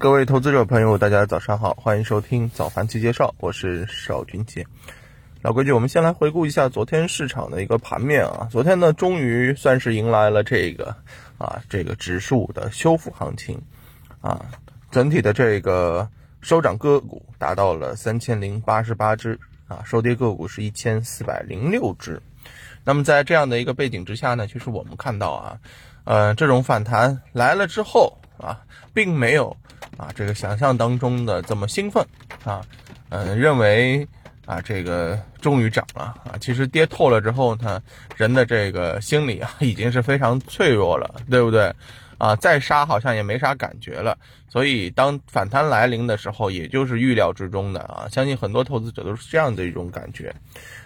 各位投资者朋友，大家早上好，欢迎收听早盘期介绍，我是邵军杰。老规矩，我们先来回顾一下昨天市场的一个盘面啊。昨天呢，终于算是迎来了这个啊这个指数的修复行情啊，整体的这个收涨个股达到了三千零八十八只啊，收跌个股是一千四百零六只。那么在这样的一个背景之下呢，其实我们看到啊，呃，这种反弹来了之后啊，并没有。啊，这个想象当中的这么兴奋啊，嗯，认为啊，这个终于涨了啊，其实跌透了之后呢，人的这个心理啊，已经是非常脆弱了，对不对？啊，再杀好像也没啥感觉了，所以当反弹来临的时候，也就是预料之中的啊。相信很多投资者都是这样的一种感觉。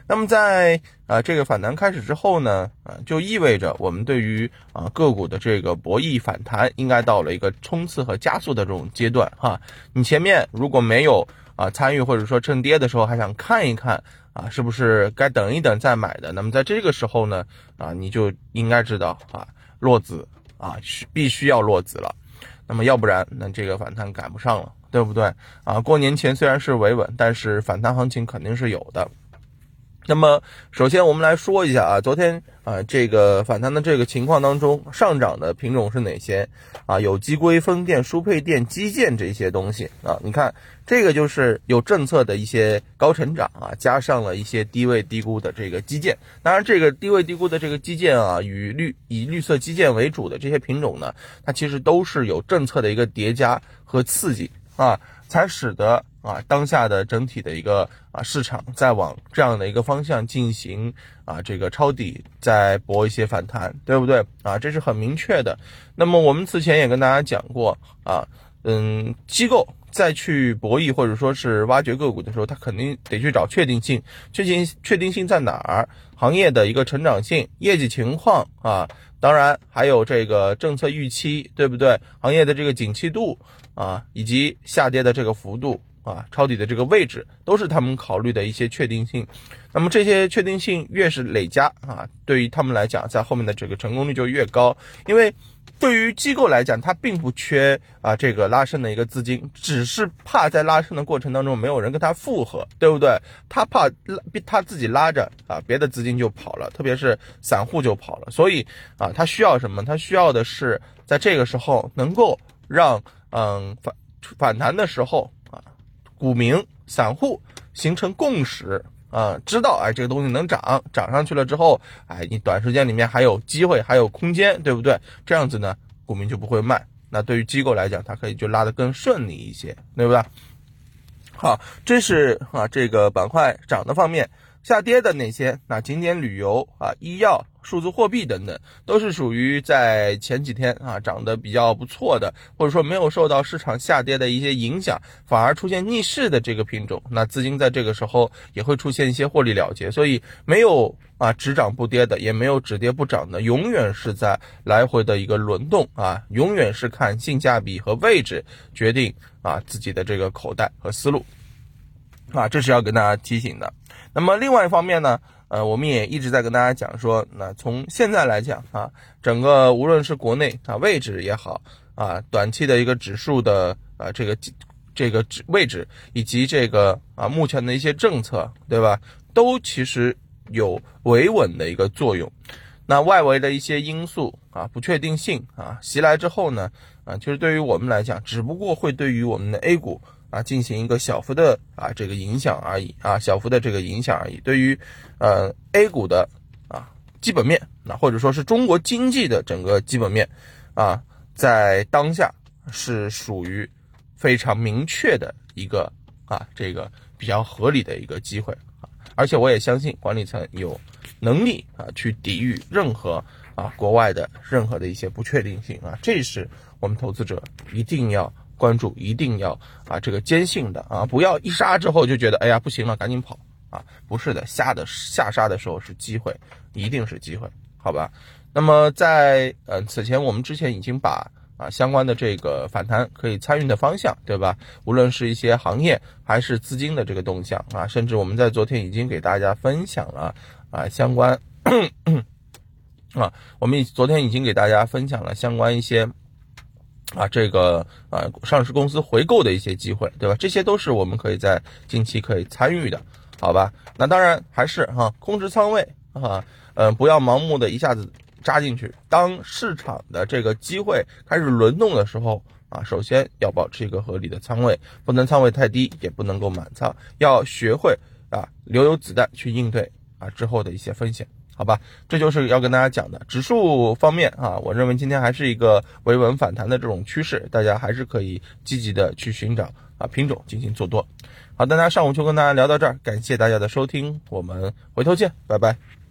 那么在啊这个反弹开始之后呢，啊就意味着我们对于啊个股的这个博弈反弹应该到了一个冲刺和加速的这种阶段哈。你前面如果没有啊参与或者说趁跌的时候还想看一看啊是不是该等一等再买的，那么在这个时候呢啊你就应该知道啊落子。啊，需必须要落子了，那么要不然，那这个反弹赶不上了，对不对？啊，过年前虽然是维稳，但是反弹行情肯定是有的。那么，首先我们来说一下啊，昨天啊这个反弹的这个情况当中，上涨的品种是哪些啊？有机硅、风电、输配电、基建这些东西啊。你看，这个就是有政策的一些高成长啊，加上了一些低位低估的这个基建。当然，这个低位低估的这个基建啊，与绿以绿色基建为主的这些品种呢，它其实都是有政策的一个叠加和刺激啊，才使得。啊，当下的整体的一个啊市场在往这样的一个方向进行啊这个抄底，再博一些反弹，对不对啊？这是很明确的。那么我们此前也跟大家讲过啊，嗯，机构再去博弈或者说是挖掘个股的时候，他肯定得去找确定性，确定确定性在哪儿？行业的一个成长性、业绩情况啊，当然还有这个政策预期，对不对？行业的这个景气度啊，以及下跌的这个幅度。啊，抄底的这个位置都是他们考虑的一些确定性，那么这些确定性越是累加啊，对于他们来讲，在后面的这个成功率就越高。因为对于机构来讲，它并不缺啊这个拉升的一个资金，只是怕在拉升的过程当中没有人跟他复合，对不对？他怕拉他自己拉着啊，别的资金就跑了，特别是散户就跑了。所以啊，他需要什么？他需要的是在这个时候能够让嗯反反弹的时候。股民、散户形成共识啊，知道哎这个东西能涨，涨上去了之后，哎你短时间里面还有机会，还有空间，对不对？这样子呢，股民就不会卖。那对于机构来讲，它可以就拉得更顺利一些，对不对？好，这是啊这个板块涨的方面。下跌的那些？那景点旅游啊、医药、数字货币等等，都是属于在前几天啊涨得比较不错的，或者说没有受到市场下跌的一些影响，反而出现逆势的这个品种。那资金在这个时候也会出现一些获利了结，所以没有啊只涨不跌的，也没有只跌不涨的，永远是在来回的一个轮动啊，永远是看性价比和位置决定啊自己的这个口袋和思路。啊，这是要跟大家提醒的。那么另外一方面呢，呃，我们也一直在跟大家讲说，那从现在来讲啊，整个无论是国内啊位置也好啊，短期的一个指数的啊这个这个指位置，以及这个啊目前的一些政策，对吧，都其实有维稳的一个作用。那外围的一些因素啊不确定性啊袭来之后呢，啊，其实对于我们来讲，只不过会对于我们的 A 股。啊，进行一个小幅的啊这个影响而已啊，小幅的这个影响而已。对于呃 A 股的啊基本面，那或者说是中国经济的整个基本面啊，在当下是属于非常明确的一个啊这个比较合理的一个机会啊，而且我也相信管理层有能力啊去抵御任何啊国外的任何的一些不确定性啊，这是我们投资者一定要。关注一定要啊，这个坚信的啊，不要一杀之后就觉得哎呀不行了，赶紧跑啊！不是的，下的下杀的时候是机会，一定是机会，好吧？那么在呃此前，我们之前已经把啊相关的这个反弹可以参与的方向，对吧？无论是一些行业还是资金的这个动向啊，甚至我们在昨天已经给大家分享了啊相关 啊，我们昨天已经给大家分享了相关一些。啊，这个啊上市公司回购的一些机会，对吧？这些都是我们可以在近期可以参与的，好吧？那当然还是哈，控制仓位啊，嗯，不要盲目的一下子扎进去。当市场的这个机会开始轮动的时候啊，首先要保持一个合理的仓位，不能仓位太低，也不能够满仓，要学会啊留有子弹去应对啊之后的一些风险。好吧，这就是要跟大家讲的。指数方面啊，我认为今天还是一个维稳反弹的这种趋势，大家还是可以积极的去寻找啊品种进行做多。好的，那上午就跟大家聊到这儿，感谢大家的收听，我们回头见，拜拜。